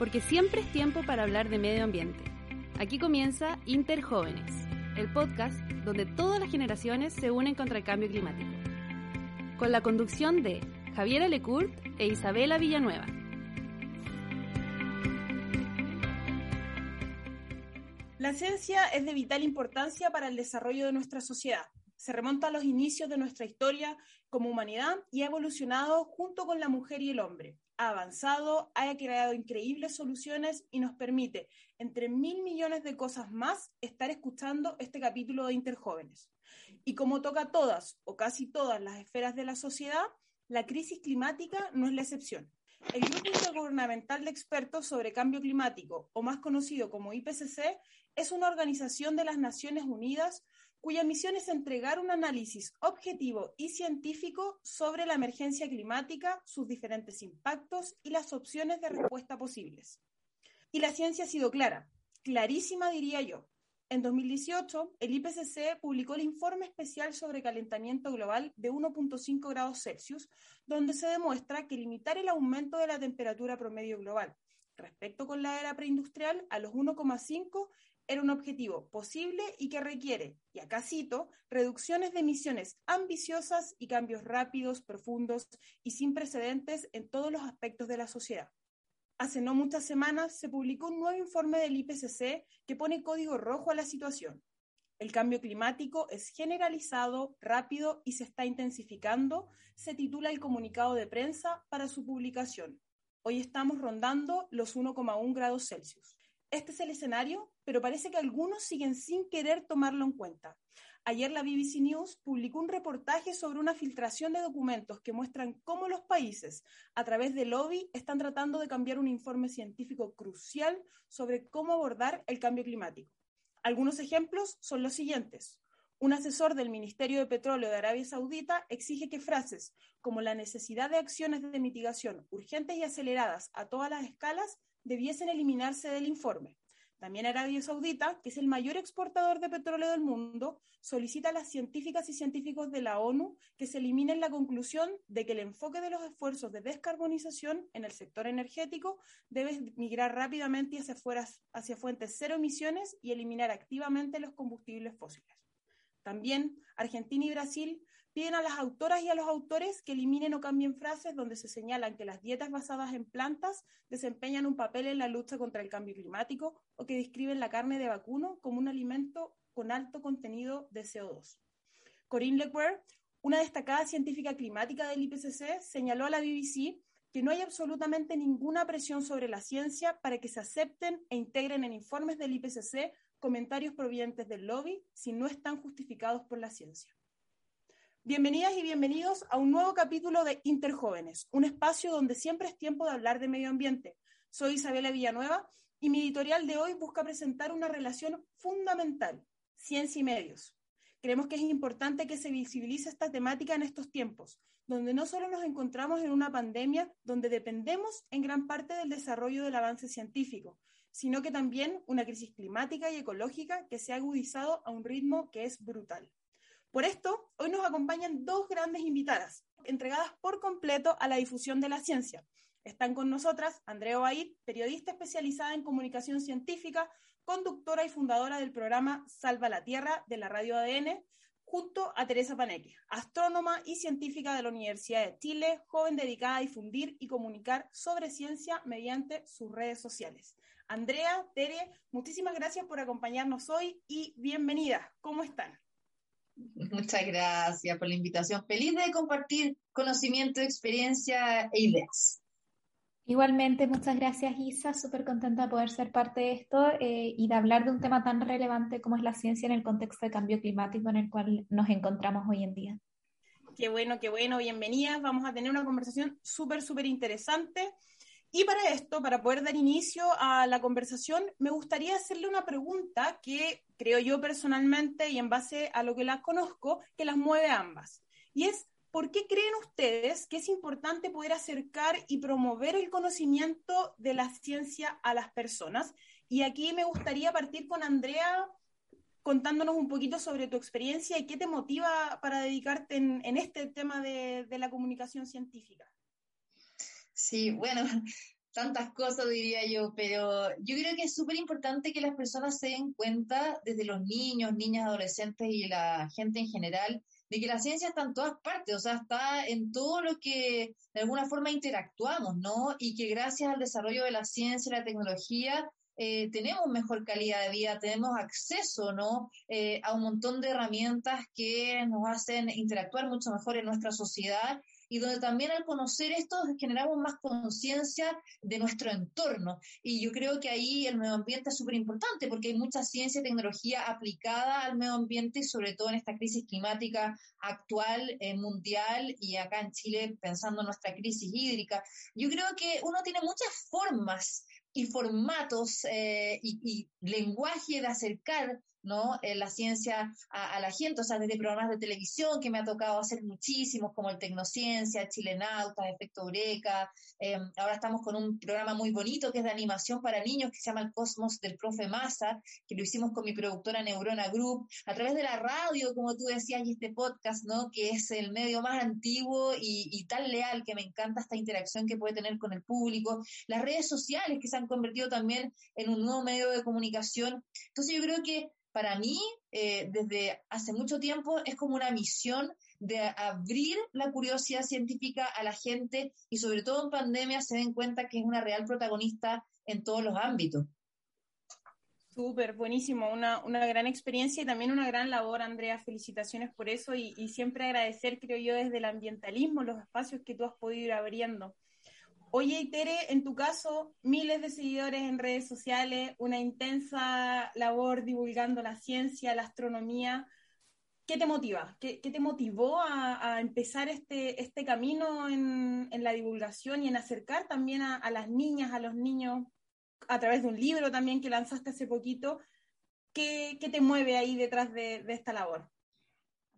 porque siempre es tiempo para hablar de medio ambiente. Aquí comienza Interjóvenes, el podcast donde todas las generaciones se unen contra el cambio climático. Con la conducción de Javiera Lecourt e Isabela Villanueva. La ciencia es de vital importancia para el desarrollo de nuestra sociedad. Se remonta a los inicios de nuestra historia como humanidad y ha evolucionado junto con la mujer y el hombre. Ha avanzado, ha creado increíbles soluciones y nos permite, entre mil millones de cosas más, estar escuchando este capítulo de Interjóvenes. Y como toca todas o casi todas las esferas de la sociedad, la crisis climática no es la excepción. El Grupo Intergubernamental de Expertos sobre Cambio Climático, o más conocido como IPCC, es una organización de las Naciones Unidas cuya misión es entregar un análisis objetivo y científico sobre la emergencia climática, sus diferentes impactos y las opciones de respuesta posibles. Y la ciencia ha sido clara, clarísima diría yo. En 2018, el IPCC publicó el informe especial sobre calentamiento global de 1.5 grados Celsius, donde se demuestra que limitar el aumento de la temperatura promedio global respecto con la era preindustrial a los 1,5 era un objetivo posible y que requiere, y acá cito, reducciones de emisiones ambiciosas y cambios rápidos, profundos y sin precedentes en todos los aspectos de la sociedad. Hace no muchas semanas se publicó un nuevo informe del IPCC que pone código rojo a la situación. El cambio climático es generalizado, rápido y se está intensificando, se titula el comunicado de prensa para su publicación. Hoy estamos rondando los 1,1 grados Celsius. Este es el escenario, pero parece que algunos siguen sin querer tomarlo en cuenta. Ayer la BBC News publicó un reportaje sobre una filtración de documentos que muestran cómo los países, a través del lobby, están tratando de cambiar un informe científico crucial sobre cómo abordar el cambio climático. Algunos ejemplos son los siguientes. Un asesor del Ministerio de Petróleo de Arabia Saudita exige que frases como la necesidad de acciones de mitigación urgentes y aceleradas a todas las escalas debiesen eliminarse del informe. También Arabia Saudita, que es el mayor exportador de petróleo del mundo, solicita a las científicas y científicos de la ONU que se eliminen la conclusión de que el enfoque de los esfuerzos de descarbonización en el sector energético debe migrar rápidamente hacia, hacia fuentes cero emisiones y eliminar activamente los combustibles fósiles. También Argentina y Brasil piden a las autoras y a los autores que eliminen o cambien frases donde se señalan que las dietas basadas en plantas desempeñan un papel en la lucha contra el cambio climático o que describen la carne de vacuno como un alimento con alto contenido de CO2. Corinne Lequer, una destacada científica climática del IPCC, señaló a la BBC que no hay absolutamente ninguna presión sobre la ciencia para que se acepten e integren en informes del IPCC comentarios provenientes del lobby si no están justificados por la ciencia. Bienvenidas y bienvenidos a un nuevo capítulo de Interjóvenes, un espacio donde siempre es tiempo de hablar de medio ambiente. Soy Isabela Villanueva y mi editorial de hoy busca presentar una relación fundamental, ciencia y medios. Creemos que es importante que se visibilice esta temática en estos tiempos, donde no solo nos encontramos en una pandemia donde dependemos en gran parte del desarrollo del avance científico, sino que también una crisis climática y ecológica que se ha agudizado a un ritmo que es brutal. Por esto, hoy nos acompañan dos grandes invitadas, entregadas por completo a la difusión de la ciencia. Están con nosotras Andrea Obaid, periodista especializada en comunicación científica, conductora y fundadora del programa Salva la Tierra de la Radio ADN, junto a Teresa Paneque, astrónoma y científica de la Universidad de Chile, joven dedicada a difundir y comunicar sobre ciencia mediante sus redes sociales. Andrea, Tere, muchísimas gracias por acompañarnos hoy y bienvenidas. ¿Cómo están? Muchas gracias por la invitación. Feliz de compartir conocimiento, experiencia e ideas. Igualmente, muchas gracias Isa, súper contenta de poder ser parte de esto eh, y de hablar de un tema tan relevante como es la ciencia en el contexto de cambio climático en el cual nos encontramos hoy en día. Qué bueno, qué bueno, bienvenidas. Vamos a tener una conversación súper, súper interesante. Y para esto, para poder dar inicio a la conversación, me gustaría hacerle una pregunta que creo yo personalmente y en base a lo que las conozco, que las mueve a ambas. Y es, ¿por qué creen ustedes que es importante poder acercar y promover el conocimiento de la ciencia a las personas? Y aquí me gustaría partir con Andrea contándonos un poquito sobre tu experiencia y qué te motiva para dedicarte en, este tema de la comunicación científica. Sí, bueno, tantas cosas diría yo, pero yo creo que es súper importante que las personas se den cuenta, desde los niños, niñas, adolescentes y la gente en general, de que la ciencia está en todas partes, o sea, está en todo lo que de alguna forma interactuamos, ¿no? Y que gracias al desarrollo de la ciencia y la tecnología eh, tenemos mejor calidad de vida, tenemos acceso, ¿no? Eh, a un montón de herramientas que nos hacen interactuar mucho mejor en nuestra sociedad y donde también al conocer esto generamos más conciencia de nuestro entorno. Y yo creo que ahí el medio ambiente es súper importante porque hay mucha ciencia y tecnología aplicada al medio ambiente sobre todo en esta crisis climática actual, eh, mundial y acá en Chile pensando en nuestra crisis hídrica. Yo creo que uno tiene muchas formas y formatos eh, y, y, lenguaje de acercar ¿no? Eh, la ciencia a, la gente, o sea, desde programas de televisión que me ha tocado hacer muchísimos, como el Tecnociencia, Chilenauta, Efecto Eureka, eh, ahora estamos con un programa muy bonito que es de animación para niños que se llama El Cosmos del Profe Massa, que lo hicimos con mi productora Neurona Group, a través de la radio, como tú decías, y este podcast, ¿no? Que es el medio más antiguo y, y tan leal que me encanta esta interacción que puede tener con el público, las redes sociales que se han convertido también en un nuevo medio de comunicación. Entonces yo creo que para mí, eh, desde hace mucho tiempo, es como una misión de abrir la curiosidad científica a la gente y sobre todo en pandemia se den cuenta que es una real protagonista en todos los ámbitos. Súper, buenísimo, una, una, gran experiencia y también una gran labor, Andrea. Felicitaciones por eso y, y siempre agradecer, creo yo, desde el ambientalismo, los espacios que tú has podido ir abriendo. Oye, Tere, en tu caso, miles de seguidores en redes sociales, una intensa labor divulgando la ciencia, la astronomía. ¿Qué te motiva? ¿Qué, te motivó a, empezar este, este camino en, la divulgación y en acercar también a, las niñas, a los niños, a través de un libro también que lanzaste hace poquito? ¿Qué, te mueve ahí detrás de esta labor?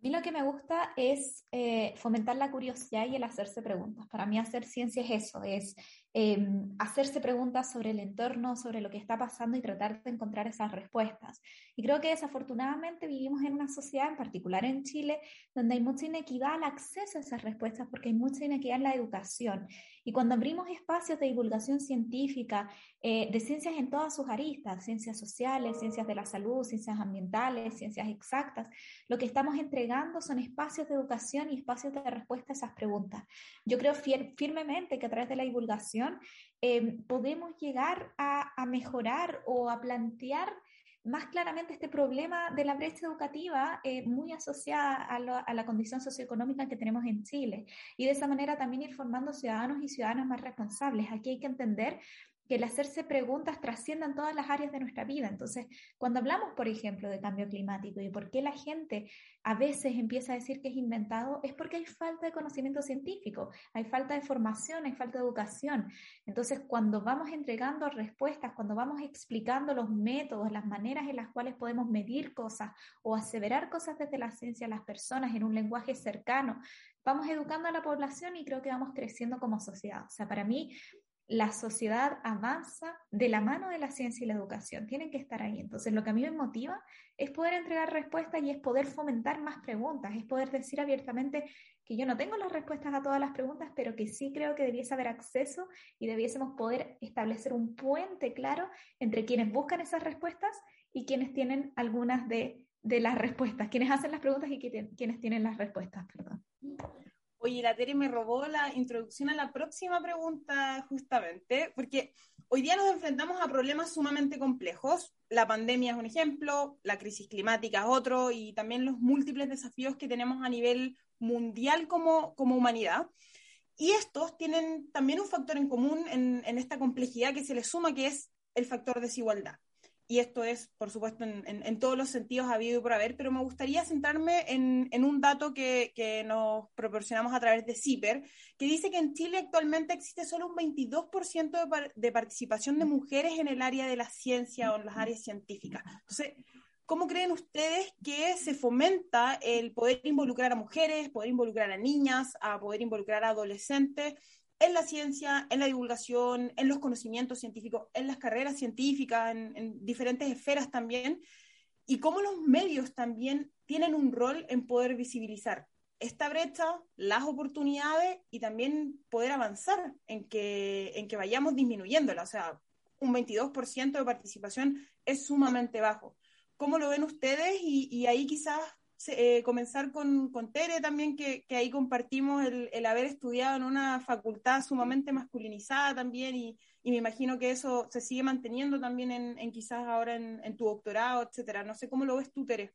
Mí lo que me gusta es eh, fomentar la curiosidad y el hacerse preguntas. Para mí hacer ciencia es eso, es Em, hacerse preguntas sobre el entorno, sobre lo que está pasando y tratar de encontrar esas respuestas. Y creo que desafortunadamente vivimos en una sociedad, en particular en Chile, donde hay mucha inequidad al acceso a esas respuestas porque hay mucha inequidad en la educación. Y cuando abrimos espacios de divulgación científica, eh, de ciencias en todas sus aristas, ciencias sociales, ciencias de la salud, ciencias ambientales, ciencias exactas, lo que estamos entregando son espacios de educación y espacios de respuesta a esas preguntas. Yo creo firmemente que a través de la divulgación, eh, podemos llegar a, mejorar o a plantear más claramente este problema de la brecha educativa eh, muy asociada a, a, la condición socioeconómica que tenemos en Chile y de esa manera también ir formando ciudadanos y ciudadanas más responsables. Aquí hay que entender que el hacerse preguntas trascienda en todas las áreas de nuestra vida. Entonces, cuando hablamos, por ejemplo, de cambio climático y por qué la gente a veces empieza a decir que es inventado, es porque hay falta de conocimiento científico, hay falta de formación, hay falta de educación. Entonces, cuando vamos entregando respuestas, cuando vamos explicando los métodos, las maneras en las cuales podemos medir cosas o aseverar cosas desde la ciencia a las personas en un lenguaje cercano, vamos educando a la población y creo que vamos creciendo como sociedad. O sea, para mí la sociedad avanza de la mano de la ciencia y la educación. Tienen que estar ahí. Entonces, lo que a mí me motiva es poder entregar respuestas y es poder fomentar más preguntas, es poder decir abiertamente que yo no tengo las respuestas a todas las preguntas, pero que sí creo que debiese haber acceso y debiésemos poder establecer un puente claro entre quienes buscan esas respuestas y quienes tienen algunas de, las respuestas, quienes hacen las preguntas y quienes tienen las respuestas. Perdón. Oye, la Tere me robó la introducción a la próxima pregunta justamente, porque hoy día nos enfrentamos a problemas sumamente complejos. La pandemia es un ejemplo, la crisis climática es otro, y también los múltiples desafíos que tenemos a nivel mundial como, como humanidad. Y estos tienen también un factor en común en, en esta complejidad que se le suma, que es el factor desigualdad y esto es, por supuesto, en, todos los sentidos habido y por haber, pero me gustaría centrarme en, un dato que, nos proporcionamos a través de CIPER, que dice que en Chile actualmente existe solo un 22% de, de participación de mujeres en el área de la ciencia o en las áreas científicas. Entonces, ¿cómo creen ustedes que se fomenta el poder involucrar a mujeres, poder involucrar a niñas, a poder involucrar a adolescentes en la ciencia, en la divulgación, en los conocimientos científicos, en las carreras científicas, en, diferentes esferas también, y cómo los medios también tienen un rol en poder visibilizar esta brecha, las oportunidades y también poder avanzar en que, en que vayamos disminuyéndola. O sea, un 22% de participación es sumamente bajo. ¿Cómo lo ven ustedes? Y, ahí quizás eh, comenzar con, con, Tere también, que, ahí compartimos el, haber estudiado en una facultad sumamente masculinizada también y, me imagino que eso se sigue manteniendo también en, quizás ahora en, tu doctorado, etcétera. No sé cómo lo ves tú, Tere.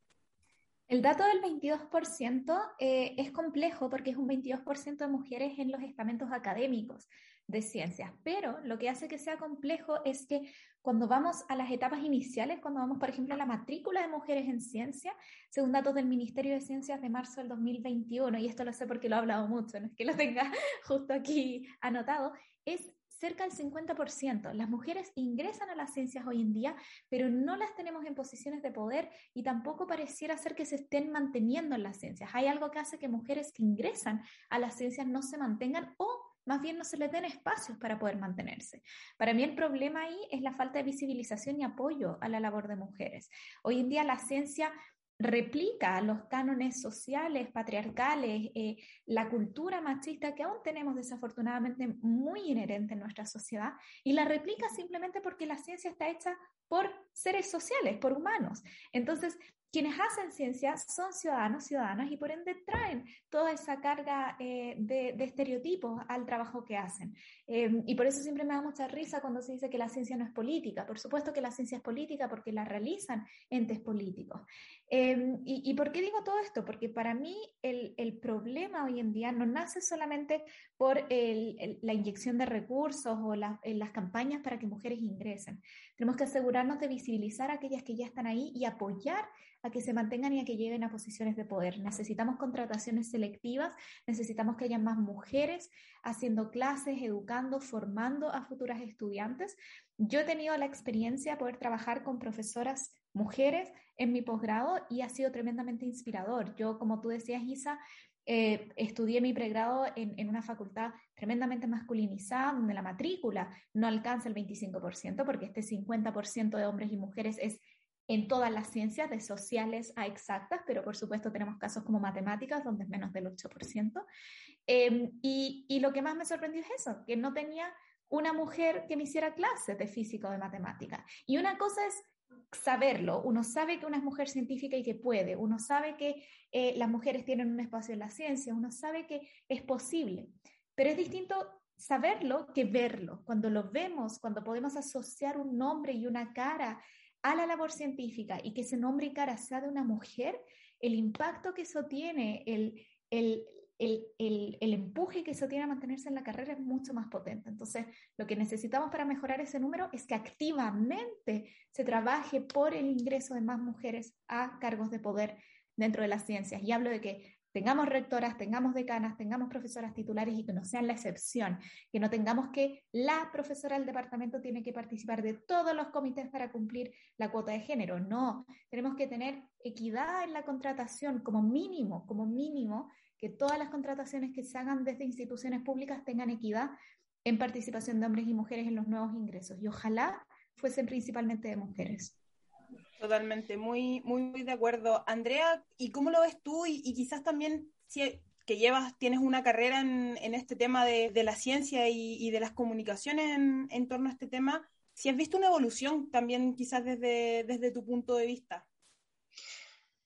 El dato del 22% eh, es complejo porque es un 22% de mujeres en los estamentos académicos de ciencias, pero lo que hace que sea complejo es que cuando vamos a las etapas iniciales, cuando vamos, por ejemplo, a la matrícula de mujeres en ciencia, según datos del Ministerio de Ciencias de marzo del 2021, y esto lo sé porque lo he hablado mucho, no es que lo tenga justo aquí anotado, es cerca del 50%. Las mujeres ingresan a las ciencias hoy en día, pero no las tenemos en posiciones de poder y tampoco pareciera ser que se estén manteniendo en las ciencias. Hay algo que hace que mujeres que ingresan a las ciencias no se mantengan o más bien no se les den espacios para poder mantenerse. Para mí el problema ahí es la falta de visibilización y apoyo a la labor de mujeres. Hoy en día la ciencia replica los cánones sociales, patriarcales, eh, la cultura machista que aún tenemos desafortunadamente muy inherente en nuestra sociedad y la replica simplemente porque la ciencia está hecha por seres sociales, por humanos. Entonces, quienes hacen ciencia son ciudadanos, ciudadanas y por ende traen toda esa carga eh, de, estereotipos al trabajo que hacen. Em, y por eso siempre me da mucha risa cuando se dice que la ciencia no es política. Por supuesto que la ciencia es política porque la realizan entes políticos. Em, y, por qué digo todo esto? Porque para mí el, problema hoy en día no nace solamente por la inyección de recursos o las campañas para que mujeres ingresen. Tenemos que asegurarnos de visibilizar a aquellas que ya están ahí y apoyar a que se mantengan y a que lleguen a posiciones de poder. Necesitamos contrataciones selectivas, necesitamos que haya más mujeres haciendo clases, educando, formando a futuras estudiantes. Yo he tenido la experiencia de poder trabajar con profesoras mujeres en mi posgrado y ha sido tremendamente inspirador. Yo, como tú decías, Isa, eh, estudié mi pregrado en, en, una facultad tremendamente masculinizada, donde la matrícula no alcanza el 25%, porque este 50% de hombres y mujeres es en todas las ciencias, de sociales a exactas, pero por supuesto tenemos casos como matemáticas, donde es menos del 8%. Em, y, y, lo que más me sorprendió es eso, que no tenía una mujer que me hiciera clases de física o de matemática. Y una cosa es saberlo, uno sabe que una es mujer científica y que puede, uno sabe que eh, las mujeres tienen un espacio en la ciencia, uno sabe que es posible, pero es distinto saberlo que verlo. Cuando lo vemos, cuando podemos asociar un nombre y una cara a la labor científica y que ese nombre y cara sea de una mujer, el impacto que eso tiene, el, el, el, el, empuje que eso tiene a mantenerse en la carrera es mucho más potente. Entonces, lo que necesitamos para mejorar ese número es que activamente se trabaje por el ingreso de más mujeres a cargos de poder dentro de las ciencias. Y hablo de que tengamos rectoras, tengamos decanas, tengamos profesoras titulares y que no sean la excepción, que no tengamos que la profesora del departamento tiene que participar de todos los comités para cumplir la cuota de género. No, tenemos que tener equidad en la contratación como mínimo, como mínimo, que todas las contrataciones que se hagan desde instituciones públicas tengan equidad en participación de hombres y mujeres en los nuevos ingresos y ojalá fuesen principalmente de mujeres. Totalmente, muy, muy, muy de acuerdo. Andrea, ¿y cómo lo ves tú? Y, quizás también si que llevas, tienes una carrera en, este tema de, la ciencia y, de las comunicaciones en, torno a este tema, si has visto una evolución también quizás desde, desde tu punto de vista.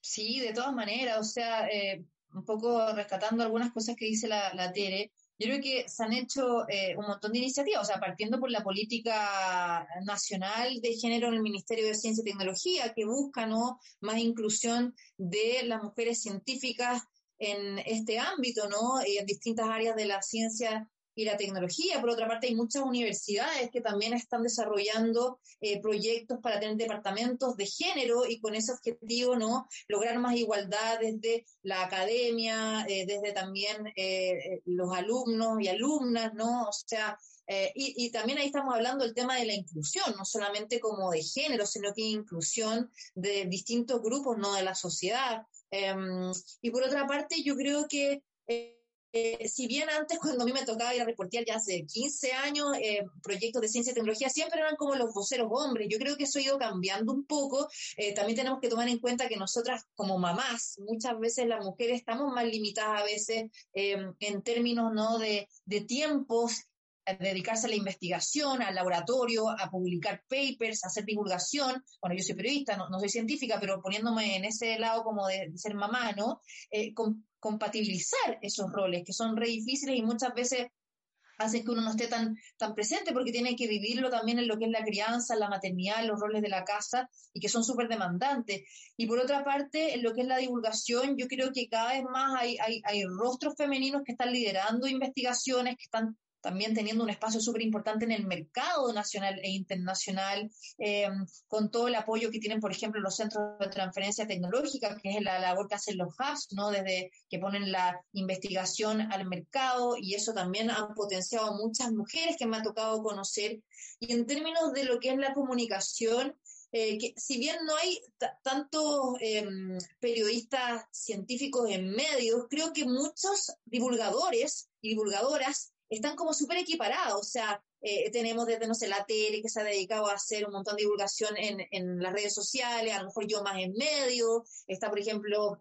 Sí, de todas maneras, o sea, eh, un poco rescatando algunas cosas que dice la, la Tere, yo creo que se han hecho eh, un montón de iniciativas, o sea, partiendo por la política nacional de género en el Ministerio de Ciencia y Tecnología, que busca ¿no? más inclusión de las mujeres científicas en este ámbito, ¿no? en distintas áreas de la ciencia y la tecnología. Por otra parte, hay muchas universidades que también están desarrollando eh, proyectos para tener departamentos de género y con ese objetivo, ¿no? Lograr más igualdad desde la academia, eh, desde también eh, los alumnos y alumnas, ¿no? O sea, y, y, también ahí estamos hablando del tema de la inclusión, no solamente como de género, sino que inclusión de distintos grupos, ¿no? De la sociedad. Em, y por otra parte, yo creo que eh, si bien antes cuando a mí me tocaba ir a reportear ya hace 15 años, eh, proyectos de ciencia y tecnología siempre eran como los voceros hombres. Yo creo que eso ha ido cambiando un poco. Eh, también tenemos que tomar en cuenta que nosotras como mamás, muchas veces las mujeres estamos más limitadas a veces en términos ¿no? de tiempos dedicarse a la investigación, al laboratorio, a publicar papers, a hacer divulgación. Bueno, yo soy periodista, no, soy científica, pero poniéndome en ese lado como de, ser mamá, ¿no? compatibilizar esos roles que son re difíciles y muchas veces hacen que uno no esté tan, tan presente porque tiene que vivirlo también en lo que es la crianza, la maternidad, los roles de la casa y que son súper demandantes. Y por otra parte, en lo que es la divulgación, yo creo que cada vez más hay, hay rostros femeninos que están liderando investigaciones, que están también teniendo un espacio súper importante en el mercado nacional e internacional, eh, con todo el apoyo que tienen, por ejemplo, los centros de transferencia tecnológica, que es la labor que hacen los hubs, ¿no? Desde que ponen la investigación al mercado, y eso también ha potenciado muchas mujeres que me ha tocado conocer. Y en términos de lo que es la comunicación, eh, que si bien no hay tantos em, periodistas científicos en medios, creo que muchos divulgadores y divulgadoras están como súper equiparados, o sea, eh, tenemos desde, no sé, la tele que se ha dedicado a hacer un montón de divulgación en, en las redes sociales, a lo mejor yo más en medio, está, por ejemplo,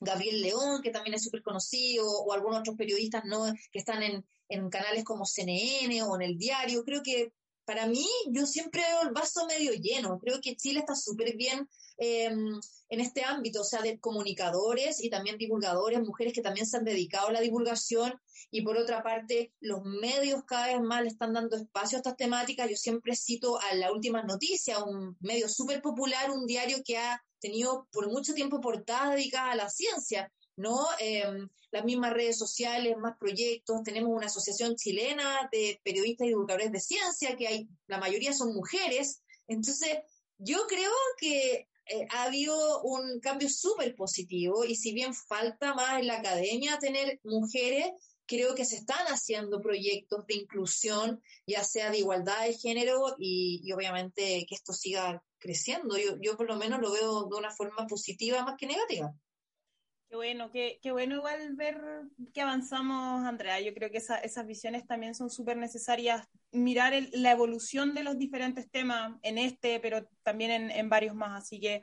Gabriel León, que también es súper conocido, o algunos otros periodistas ¿no? que están en, en canales como CNN o en el diario. Creo que para mí, yo siempre veo el vaso medio lleno. Creo que Chile está súper bien em, en este ámbito, o sea, de comunicadores y también divulgadores, mujeres que también se han dedicado a la divulgación. Y por otra parte, los medios cada vez más le están dando espacio a estas temáticas. Yo siempre cito a la última noticia, un medio súper popular, un diario que ha tenido por mucho tiempo portadas dedicadas a la ciencia. ¿No? Em, las mismas redes sociales, más proyectos, tenemos una asociación chilena de periodistas y divulgadores de ciencia, que hay, la mayoría son mujeres, entonces yo creo que eh, ha habido un cambio súper positivo y si bien falta más en la academia tener mujeres, creo que se están haciendo proyectos de inclusión, ya sea de igualdad de género y, y obviamente que esto siga creciendo. Yo, yo por lo menos lo veo de una forma positiva más que negativa. Bueno, qué, qué bueno igual ver que avanzamos, Andrea. Yo creo que esas visiones también son súper necesarias. Mirar la evolución de los diferentes temas en este, pero también en, en varios más. Así que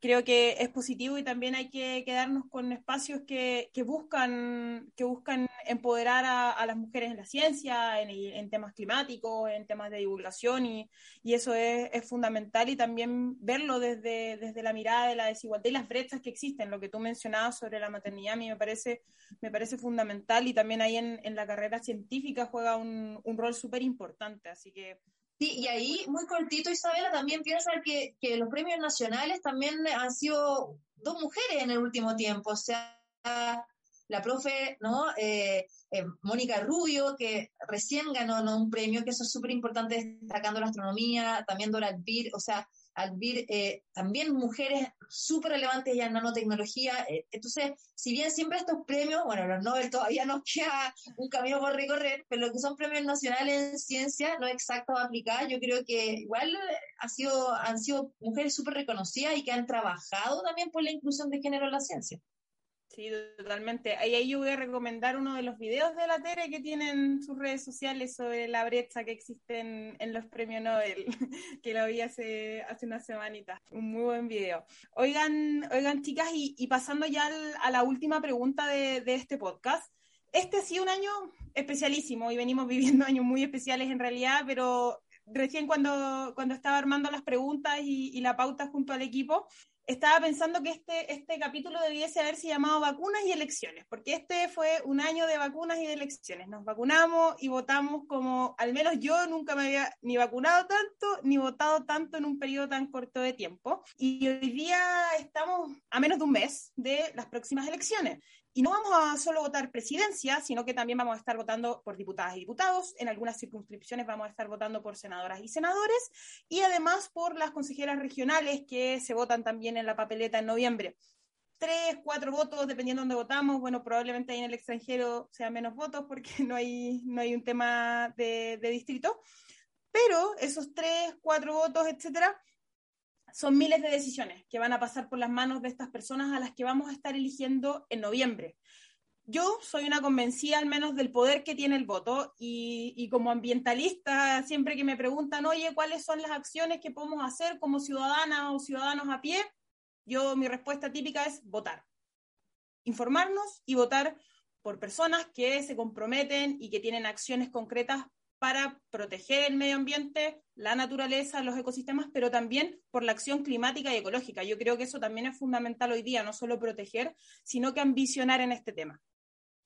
creo que es positivo y también hay que quedarnos con espacios que, que buscan, que buscan empoderar a, las mujeres en la ciencia, en, temas climáticos, en temas de divulgación y, y eso es, es, fundamental y también verlo desde, desde la mirada de la desigualdad y las brechas que existen, lo que tú mencionabas sobre la maternidad a mí me parece, me parece fundamental y también ahí en, en la carrera científica juega un, un rol súper importante, así que Sí, y ahí, muy cortito, Isabela, también piensa que, que los premios nacionales también han sido dos mujeres en el último tiempo, o sea, la profe, ¿no? Eh, eh, Mónica Rubio, que recién ganó un premio, que eso es súper importante, destacando la astronomía, también Dora o sea, Albir, eh, también mujeres súper relevantes ya en nanotecnología. Eh, entonces, si bien siempre estos premios, bueno, los Nobel todavía nos queda un camino por recorrer, pero lo que son premios nacionales en ciencia, no exactos aplicadas, yo creo que igual ha sido, han sido mujeres súper reconocidas y que han trabajado también por la inclusión de género en la ciencia. Sí, totalmente. Ahí, ahí yo voy a recomendar uno de los videos de la Tere que tienen sus redes sociales sobre la brecha que existe en, los premios Nobel, que lo vi hace, hace una semanita. Un muy buen video. Oigan, oigan chicas, y, pasando ya a la última pregunta de, este podcast. Este ha sido un año especialísimo y venimos viviendo años muy especiales en realidad, pero recién cuando, cuando estaba armando las preguntas y, y la pauta junto al equipo, estaba pensando que este, este capítulo debiese haberse llamado vacunas y elecciones, porque este fue un año de vacunas y de elecciones. Nos vacunamos y votamos como, al menos yo nunca me había ni vacunado tanto, ni votado tanto en un periodo tan corto de tiempo. Y hoy día estamos a menos de un mes de las próximas elecciones. Y no vamos a solo votar presidencia, sino que también vamos a estar votando por diputadas y diputados. En algunas circunscripciones vamos a estar votando por senadoras y senadores. Y además por las consejeras regionales que se votan también en la papeleta en noviembre. Tres, cuatro votos, dependiendo de dónde votamos. Bueno, probablemente ahí en el extranjero sean menos votos porque no hay, no hay un tema de, de distrito. Pero esos tres, cuatro votos, etcétera, son miles de decisiones que van a pasar por las manos de estas personas a las que vamos a estar eligiendo en noviembre. yo soy una convencida al menos del poder que tiene el voto y, como ambientalista, siempre que me preguntan, oye, ¿cuáles son las acciones que podemos hacer como ciudadanas o ciudadanos a pie? Yo mi respuesta típica es votar. Informarnos y votar por personas que se comprometen y que tienen acciones concretas para proteger el medio ambiente, la naturaleza, los ecosistemas, pero también por la acción climática y ecológica. Yo creo que eso también es fundamental hoy día, no solo proteger, sino que ambicionar en este tema.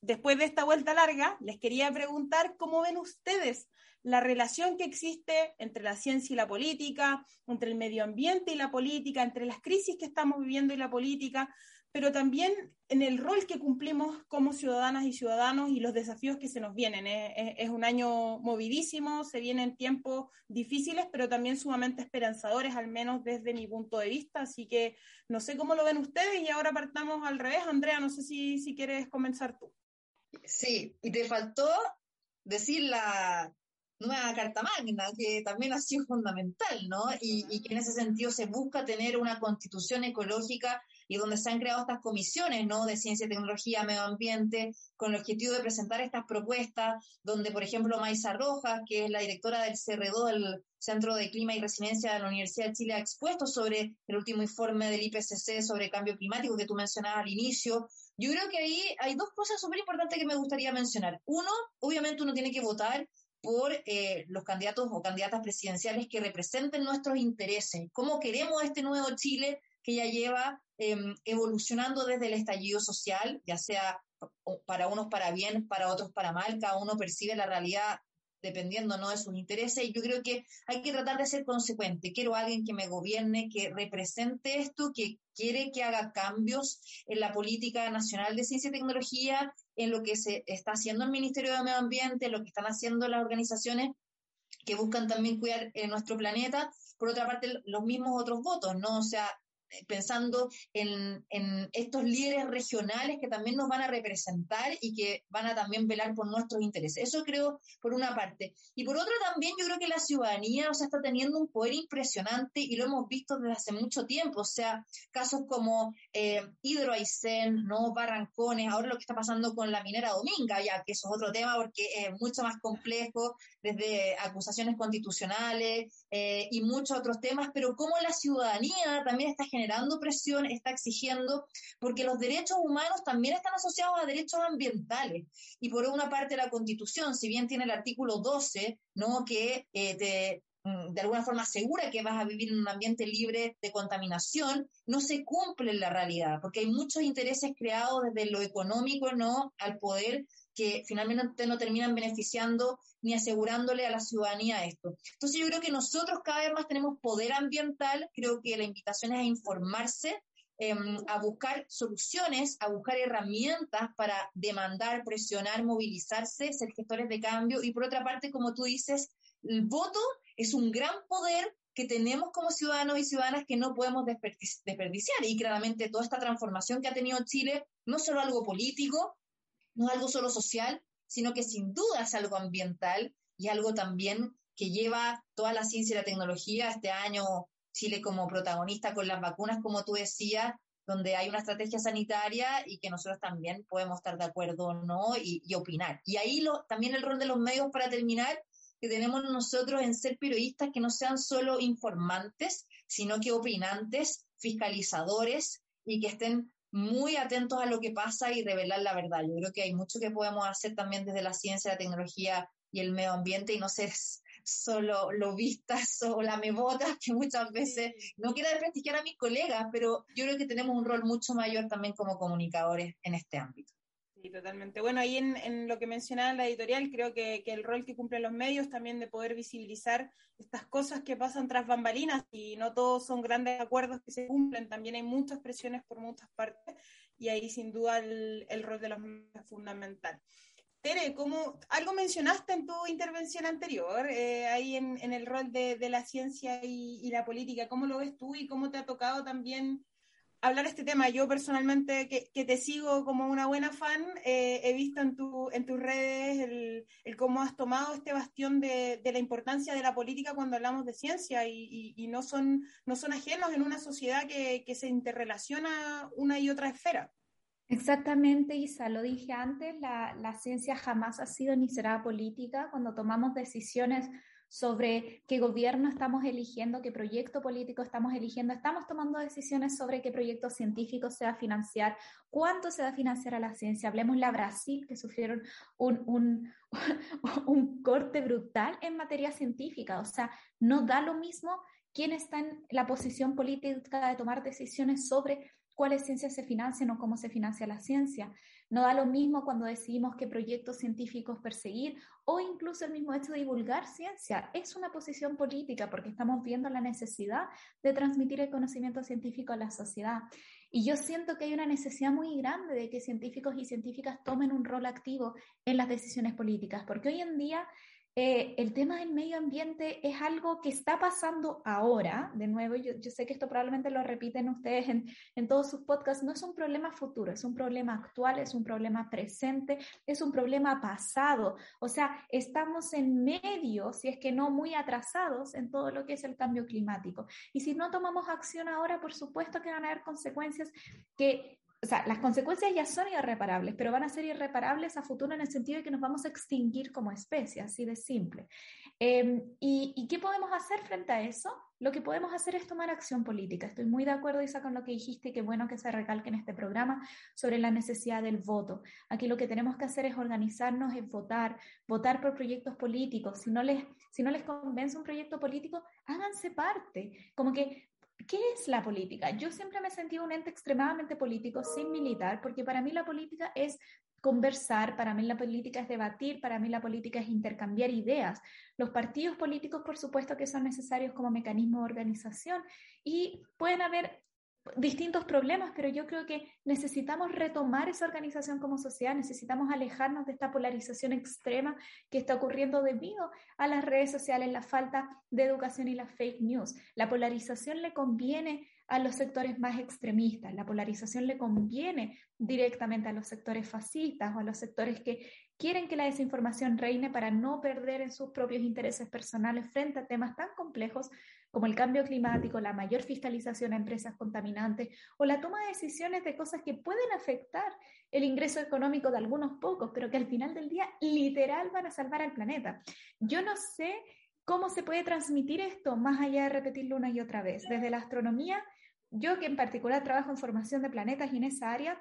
Después de esta vuelta larga, les quería preguntar cómo ven ustedes la relación que existe entre la ciencia y la política, entre el medio ambiente y la política, entre las crisis que estamos viviendo y la política, pero también en el rol que cumplimos como ciudadanas y ciudadanos y los desafíos que se nos vienen. Es, un año movidísimo, se vienen tiempos difíciles, pero también sumamente esperanzadores, al menos desde mi punto de vista. Así que no sé cómo lo ven ustedes y ahora partamos al revés. Andrea, no sé si, si quieres comenzar tú. Sí, y te faltó decir la, nueva Carta Magna, que también ha sido fundamental, ¿no? Y, y, que en ese sentido se busca tener una constitución ecológica y donde se han creado estas comisiones ¿no? de ciencia, tecnología, medio ambiente, con el objetivo de presentar estas propuestas, donde, por ejemplo, Maisa Rojas, que es la directora del CR2, el Centro de Clima y Resiliencia de la Universidad de Chile, ha expuesto sobre el último informe del IPCC sobre cambio climático que tú mencionabas al inicio. Yo creo que ahí hay dos cosas súper importantes que me gustaría mencionar. Uno, obviamente uno tiene que votar por eh, los candidatos o candidatas presidenciales que representen nuestros intereses. ¿Cómo queremos este nuevo Chile que ya lleva em, evolucionando desde el estallido social, ya sea para unos para bien, para otros para mal, cada uno percibe la realidad dependiendo ¿no? de sus intereses, y yo creo que hay que tratar de ser consecuente. Quiero a alguien que me gobierne, que represente esto, que quiere que haga cambios en la política nacional de ciencia y tecnología, en lo que se está haciendo el Ministerio de Medio Ambiente, en lo que están haciendo las organizaciones que buscan también cuidar eh, nuestro planeta. Por otra parte, los mismos otros votos, ¿no? O sea, pensando en, estos líderes regionales que también nos van a representar y que van a también velar por nuestros intereses. Eso creo por una parte. Y por otra también yo creo que la ciudadanía o sea, está teniendo un poder impresionante y lo hemos visto desde hace mucho tiempo. O sea, casos como eh, Hidro ¿no? Barrancones, ahora lo que está pasando con la minera Dominga, ya que eso es otro tema porque es mucho más complejo, desde acusaciones constitucionales eh, y muchos otros temas, pero cómo la ciudadanía también está generando generando presión, está exigiendo, porque los derechos humanos también están asociados a derechos ambientales. Y por una parte la Constitución, si bien tiene el artículo 12, ¿no? que eh, mm, de alguna forma asegura que vas a vivir en un ambiente libre de contaminación, no se cumple en la realidad, porque hay muchos intereses creados desde lo económico, ¿no? al poder que finalmente no terminan beneficiando ni asegurándole a la ciudadanía esto. Entonces yo creo que nosotros cada vez más tenemos poder ambiental, creo que la invitación es a informarse, em, a buscar soluciones, a buscar herramientas para demandar, presionar, movilizarse, ser gestores de cambio y por otra parte, como tú dices, el voto es un gran poder que tenemos como ciudadanos y ciudadanas que no podemos desperdiciar. Y claramente toda esta transformación que ha tenido Chile, no solo algo político, no es algo solo social, sino que sin duda es algo ambiental y algo también que lleva toda la ciencia y la tecnología. Este año Chile como protagonista con las vacunas, como tú decías, donde hay una estrategia sanitaria y que nosotros también podemos estar de acuerdo o no y, opinar. Y ahí también el rol de los medios para terminar, que tenemos nosotros en ser periodistas que no sean solo informantes, sino que opinantes, fiscalizadores y que estén muy atentos a lo que pasa y revelar la verdad. Yo creo que hay mucho que podemos hacer también desde la ciencia, la tecnología y el medio ambiente y no ser solo lobistas o lamebotas que muchas veces no quiero desprestigiar a mis colegas, pero yo creo que tenemos un rol mucho mayor también como comunicadores en este ámbito. Sí, totalmente. Bueno, ahí en, lo que mencionaba en la editorial, creo que, el rol que cumplen los medios también de poder visibilizar estas cosas que pasan tras bambalinas y no todos son grandes acuerdos que se cumplen, también hay muchas presiones por muchas partes y ahí sin duda el, rol de los medios es fundamental. Tere, como algo mencionaste en tu intervención anterior, eh, ahí en, el rol de, la ciencia y, y, la política, ¿cómo lo ves tú y cómo te ha tocado también hablar este tema. Yo personalmente, que, te sigo como una buena fan, eh, he visto en, tu, en tus redes el, cómo has tomado este bastión de, la importancia de la política cuando hablamos de ciencia y, no, son, no son ajenos en una sociedad que, se interrelaciona una y otra esfera. Exactamente, Isa, lo dije antes, la ciencia jamás ha sido ni será política. Cuando tomamos decisiones sobre qué gobierno estamos eligiendo, qué proyecto político estamos eligiendo. Estamos tomando decisiones sobre qué proyecto científico se va a financiar, cuánto se va a financiar a la ciencia. Hablemos a Brasil, que sufrieron un, un, un corte brutal en materia científica. O sea, no da lo mismo quién está en la posición política de tomar decisiones sobre cuáles ciencias se financian o cómo se financia la ciencia. No da lo mismo cuando decidimos qué proyectos científicos perseguir o incluso el mismo hecho de divulgar ciencia. Es una posición política porque estamos viendo la necesidad de transmitir el conocimiento científico a la sociedad. Y yo siento que hay una necesidad muy grande de que científicos y científicas tomen un rol activo en las decisiones políticas, porque hoy en día eh, el tema del medio ambiente es algo que está pasando ahora, de nuevo, yo, sé que esto probablemente lo repiten ustedes en, todos sus podcasts, no es un problema futuro, es un problema actual, es un problema presente, es un problema pasado. O sea, estamos en medio, si es que no muy atrasados, en todo lo que es el cambio climático. Y si no tomamos acción ahora, por supuesto que van a haber consecuencias que o sea, las consecuencias ya son irreparables, pero van a ser irreparables a futuro en el sentido de que nos vamos a extinguir como especie, así de simple. Em, y, qué podemos hacer frente a eso? Lo que podemos hacer es tomar acción política. Estoy muy de acuerdo, Isa, con lo que dijiste, qué bueno que se recalque en este programa sobre la necesidad del voto. Aquí lo que tenemos que hacer es organizarnos, es votar, votar por proyectos políticos. Si no les, si no les convence un proyecto político, háganse parte. Como que ¿Qué es la política? Yo siempre me he sentido un ente extremadamente político, sin militar, porque para mí la política es conversar, para mí la política es debatir, para mí la política es intercambiar ideas. Los partidos políticos, por supuesto, que son necesarios como mecanismo de organización y pueden haber distintos problemas, pero yo creo que necesitamos retomar esa organización como sociedad, necesitamos alejarnos de esta polarización extrema que está ocurriendo debido a las redes sociales, la falta de educación y las fake news. La polarización le conviene a los sectores más extremistas, la polarización le conviene directamente a los sectores fascistas o a los sectores que quieren que la desinformación reine para no perder en sus propios intereses personales frente a temas tan complejos como el cambio climático, la mayor fiscalización a empresas contaminantes o la toma de decisiones de cosas que pueden afectar el ingreso económico de algunos pocos, pero que al final del día literal van a salvar al planeta. Yo no sé cómo se puede transmitir esto más allá de repetirlo una y otra vez. Desde la astronomía, yo que en particular trabajo en formación de planetas y en esa área,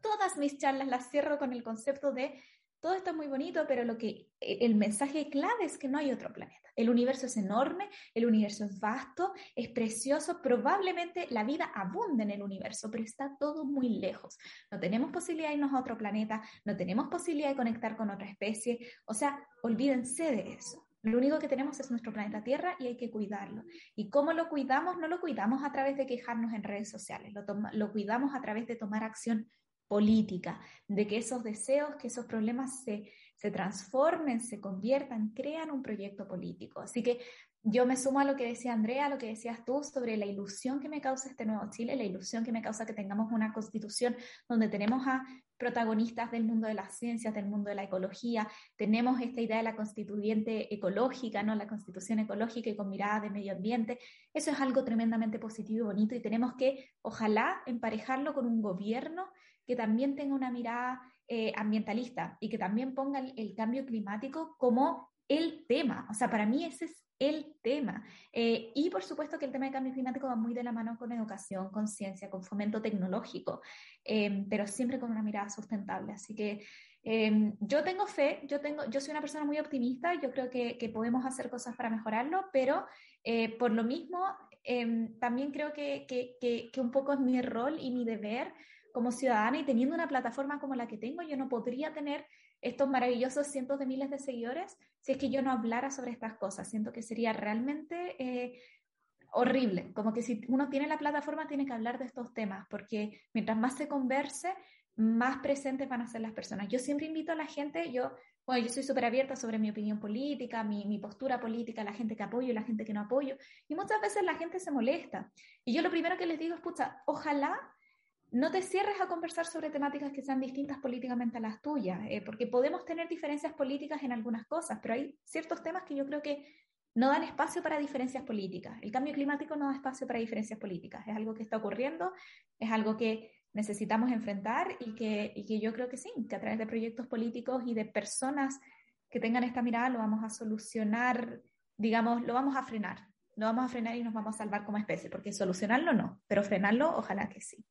todas mis charlas las cierro con el concepto de todo esto es muy bonito, pero lo que e, el mensaje clave es que no hay otro planeta. El universo es enorme, el universo es vasto, es precioso, probablemente la vida abunda en el universo, pero está todo muy lejos. No tenemos posibilidad de irnos a otro planeta, no tenemos posibilidad de conectar con otra especie, o sea, olvídense de eso. Lo único que tenemos es nuestro planeta Tierra y hay que cuidarlo. ¿Y cómo lo cuidamos? No lo cuidamos a través de quejarnos en redes sociales, lo cuidamos a través de tomar acción política, de que esos deseos, que esos problemas se, se transformen, se conviertan, crean un proyecto político. Así que yo me sumo a lo que decía Andrea, a lo que decías tú sobre la ilusión que me causa este nuevo Chile, la ilusión que me causa que tengamos una constitución donde tenemos a protagonistas del mundo de las ciencias, del mundo de la ecología, tenemos esta idea de la constituyente ecológica, ¿no? la constitución ecológica y con mirada de medio ambiente. Eso es algo tremendamente positivo y bonito y tenemos que, ojalá, emparejarlo con un gobierno que también tenga una mirada eh, ambientalista y que también ponga el, cambio climático como el tema. O sea, para mí ese es el tema. Eh, y por supuesto que el tema de cambio climático va muy de la mano con educación, con ciencia, con fomento tecnológico, eh, pero siempre con una mirada sustentable. Así que yo tengo fe, yo, tengo, yo soy una persona muy optimista, yo creo que, que podemos hacer cosas para mejorarlo, pero por lo mismo también creo que, que, que, un poco es mi rol y mi deber como ciudadana y teniendo una plataforma como la que tengo, yo no podría tener estos maravillosos cientos de miles de seguidores si es que yo no hablara sobre estas cosas. Siento que sería realmente eh, horrible, como que si uno tiene la plataforma tiene que hablar de estos temas, porque mientras más se converse, más presentes van a ser las personas. Yo siempre invito a la gente, yo, bueno, yo soy súper abierta sobre mi opinión política, mi, mi, postura política, la gente que apoyo y la gente que no apoyo, y muchas veces la gente se molesta. Y yo lo primero que les digo es, pucha, ojalá no te cierres a conversar sobre temáticas que sean distintas políticamente a las tuyas, eh, porque podemos tener diferencias políticas en algunas cosas, pero hay ciertos temas que yo creo que no dan espacio para diferencias políticas. El cambio climático no da espacio para diferencias políticas. Es algo que está ocurriendo, es algo que necesitamos enfrentar y que, y que yo creo que sí, que a través de proyectos políticos y de personas que tengan esta mirada lo vamos a solucionar, digamos, lo vamos a frenar, lo vamos a frenar y nos vamos a salvar como especie, porque solucionarlo no, pero frenarlo ojalá que sí.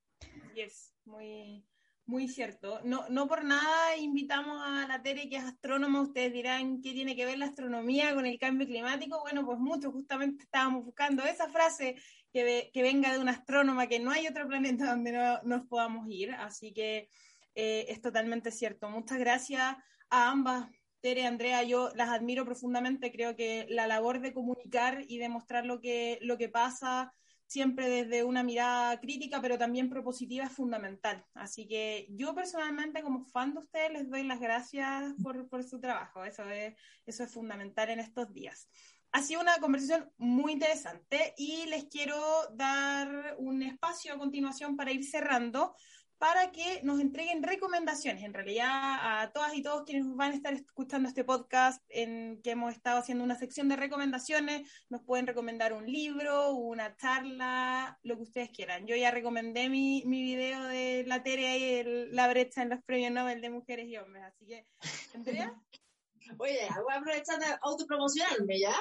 Yes, muy, muy cierto. No, no por nada invitamos a la Tere, que es astrónoma. Ustedes dirán, ¿qué tiene que ver la astronomía con el cambio climático? Bueno, pues mucho. Justamente estábamos buscando esa frase que, que venga de un astrónoma, que no hay otro planeta donde no nos podamos ir. Así que eh, es totalmente cierto. Muchas gracias a ambas. Tere, Andrea, yo las admiro profundamente. Creo que la labor de comunicar y de mostrar lo que, lo que pasa siempre desde una mirada crítica, pero también propositiva, es fundamental. Así que yo personalmente, como fan de ustedes, les doy las gracias por, su trabajo. Eso es, eso es fundamental en estos días. Ha sido una conversación muy interesante y les quiero dar un espacio a continuación para ir cerrando para que nos entreguen recomendaciones, en realidad a todas y todos quienes van a estar escuchando este podcast, en que hemos estado haciendo una sección de recomendaciones, nos pueden recomendar un libro, una charla, lo que ustedes quieran. Yo ya recomendé mi, mi video de la Tere y la brecha en los premios Nobel de mujeres y hombres, así que, Andrea. Oye, voy a aprovechar de autopromocionarme, ¿ya?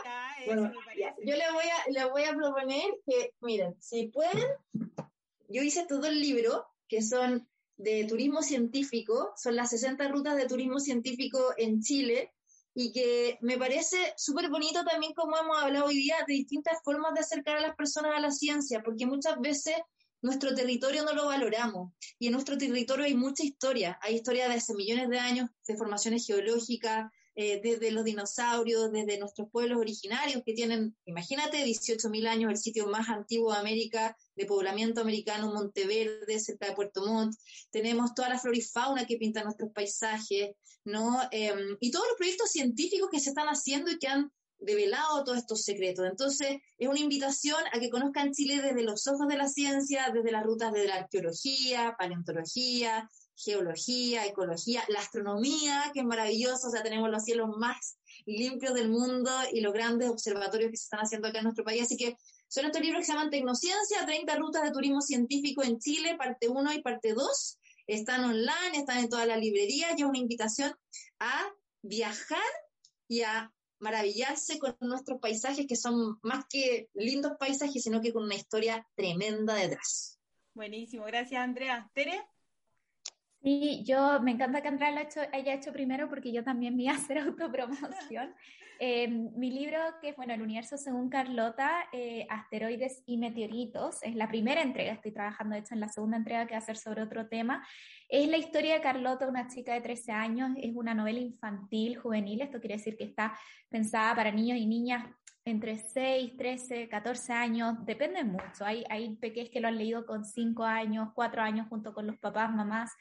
bueno, yo le voy, a, le voy a proponer que, miren, si pueden, yo hice todo el libro, que son de turismo científico, son las 60 rutas de turismo científico en Chile, y que me parece súper bonito también como hemos hablado hoy día de distintas formas de acercar a las personas a la ciencia, porque muchas veces nuestro territorio no lo valoramos y en nuestro territorio hay mucha historia, hay historia de hace millones de años de formaciones geológicas, eh, desde los dinosaurios, desde nuestros pueblos originarios que tienen, imagínate, 18.000 años, el sitio más antiguo de América, de poblamiento americano, Monteverde, cerca de Puerto Montt. Tenemos toda la flora y fauna que pinta nuestros paisajes, ¿no? Em, y todos los proyectos científicos que se están haciendo y que han develado todos estos secretos. Entonces, es una invitación a que conozcan Chile desde los ojos de la ciencia, desde las rutas de la arqueología, paleontología, geología, ecología, la astronomía, que es maravilloso, o sea, tenemos los cielos más limpios del mundo y los grandes observatorios que se están haciendo acá en nuestro país. Así que son estos libros que se llaman Tecnociencia, 30 rutas de turismo científico en Chile, parte 1 y parte 2. Están online, están en toda la librería y es una invitación a viajar y a maravillarse con nuestros paisajes, que son más que lindos paisajes, sino que con una historia tremenda detrás. Buenísimo, gracias Andrea. Tere. Sí, yo me encanta que Andrea lo haya hecho primero porque yo también me iba a hacer autopromoción. Eh, mi libro, que es bueno, El universo según Carlota, eh, Asteroides y Meteoritos, es la primera entrega, estoy trabajando de hecho en la segunda entrega que va a ser sobre otro tema. Es la historia de Carlota, una chica de 13 años, es una novela infantil, juvenil, esto quiere decir que está pensada para niños y niñas entre 6, 13, 14 años, depende mucho. Hay, hay pequeños que lo han leído con 5 años, 4 años junto con los papás, mamás.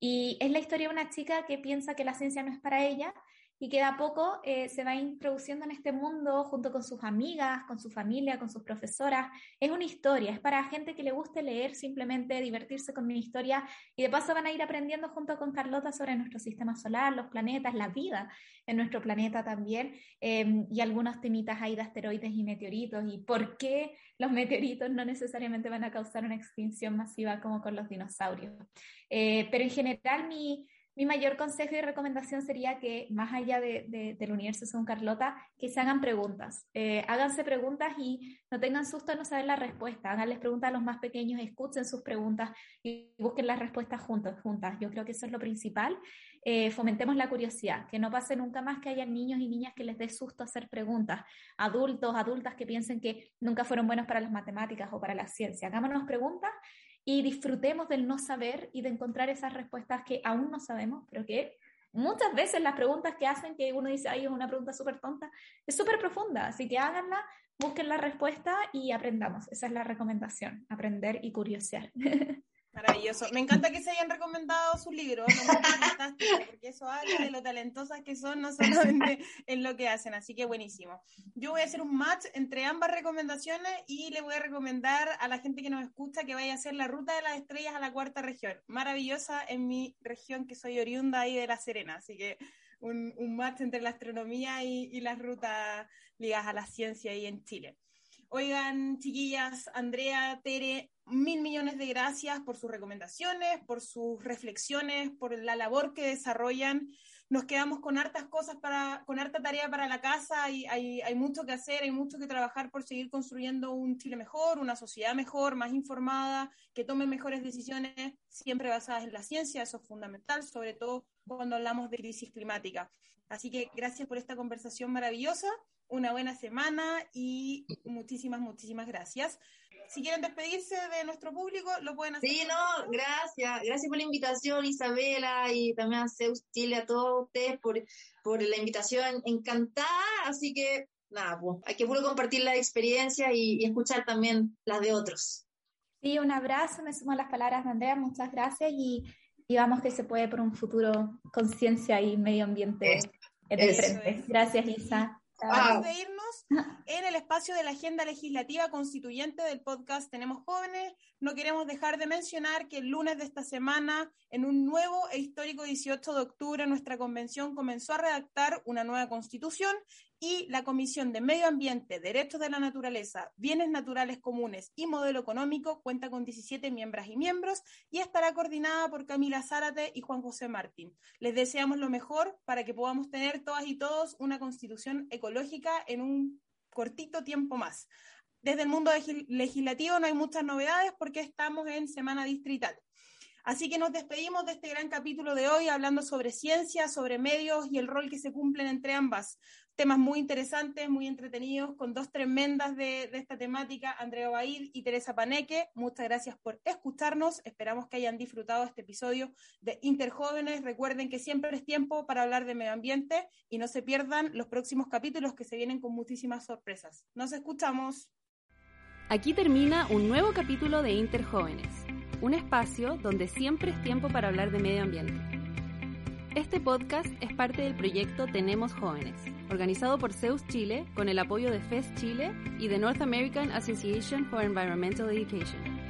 Y es la historia de una chica que piensa que la ciencia no es para ella y que de a poco eh, se va introduciendo en este mundo junto con sus amigas, con su familia, con sus profesoras. Es una historia, es para gente que le guste leer, simplemente divertirse con una historia y de paso van a ir aprendiendo junto con Carlota sobre nuestro sistema solar, los planetas, la vida en nuestro planeta también em, y algunos temitas ahí de asteroides y meteoritos y por qué los meteoritos no necesariamente van a causar una extinción masiva como con los dinosaurios. Eh, pero en general mi mi mayor consejo y recomendación sería que, más allá de, del universo según Carlota, que se hagan preguntas. Eh, háganse preguntas y no tengan susto a no saber la respuesta. Háganles preguntas a los más pequeños, escuchen sus preguntas y busquen las respuestas juntos, juntas. Yo creo que eso es lo principal. Eh, fomentemos la curiosidad, que no pase nunca más que haya niños y niñas que les dé susto hacer preguntas. Adultos, adultas que piensen que nunca fueron buenos para las matemáticas o para la ciencia. Hagámonos preguntas y disfrutemos del no saber y de encontrar esas respuestas que aún no sabemos, pero que muchas veces las preguntas que hacen, que uno dice, ay, es una pregunta súper tonta, es súper profunda, así que háganla, busquen la respuesta y aprendamos. Esa es la recomendación, aprender y curiosear. Maravilloso. Me encanta que se hayan recomendado su libro, fantástico, porque eso habla de lo talentosas que son, no solamente en lo que hacen, así que buenísimo. Yo voy a hacer un match entre ambas recomendaciones y le voy a recomendar a la gente que nos escucha que vaya a hacer la ruta de las estrellas a la cuarta región. Maravillosa en mi región, que soy oriunda ahí de La Serena, así que un, un match entre la astronomía y, y las rutas ligadas a la ciencia ahí en Chile. Oigan, chiquillas, Andrea, Tere, mil millones de gracias por sus recomendaciones, por sus reflexiones, por la labor que desarrollan. Nos quedamos con hartas cosas para, con harta tarea para la casa y hay, hay mucho que hacer, hay mucho que trabajar por seguir construyendo un Chile mejor, una sociedad mejor, más informada, que tome mejores decisiones, siempre basadas en la ciencia, eso es fundamental, sobre todo cuando hablamos de crisis climática. Así que gracias por esta conversación maravillosa, una buena semana y muchísimas, muchísimas gracias si quieren despedirse de nuestro público, lo pueden hacer. Sí, no, gracias. Gracias por la invitación, Isabela, y también a Zeus Chile, a todos ustedes por, por la invitación. Encantada, así que nada, pues, hay que puro compartir la experiencia y, escuchar también las de otros. Sí, un abrazo, me sumo a las palabras de Andrea, muchas gracias y, y vamos que se puede por un futuro conciencia y medio ambiente en el frente. Gracias, Lisa. Antes de irnos, en el espacio de la agenda legislativa constituyente del podcast Tenemos Jóvenes, no queremos dejar de mencionar que el lunes de esta semana, en un nuevo e histórico 18 de octubre, nuestra convención comenzó a redactar una nueva constitución y la Comisión de Medio Ambiente, Derechos de la Naturaleza, Bienes Naturales Comunes y Modelo Económico cuenta con 17 miembros y miembros y estará coordinada por Camila Zárate y Juan José Martín. Les deseamos lo mejor para que podamos tener todas y todos una constitución ecológica en un cortito tiempo más. Desde el mundo legislativo no hay muchas novedades porque estamos en semana distrital. Así que nos despedimos de este gran capítulo de hoy hablando sobre ciencia, sobre medios y el rol que se cumplen entre ambas temas muy interesantes, muy entretenidos, con dos tremendas de, esta temática, Andrea Baid y Teresa Paneque. Muchas gracias por escucharnos. Esperamos que hayan disfrutado este episodio de Interjóvenes. Recuerden que siempre es tiempo para hablar de medio ambiente y no se pierdan los próximos capítulos que se vienen con muchísimas sorpresas. Nos escuchamos. Aquí termina un nuevo capítulo de Interjóvenes, un espacio donde siempre es tiempo para hablar de medio ambiente. Este podcast es parte del proyecto Tenemos Jóvenes, organizado por Zeus Chile con el apoyo de FES Chile y de North American Association for Environmental Education.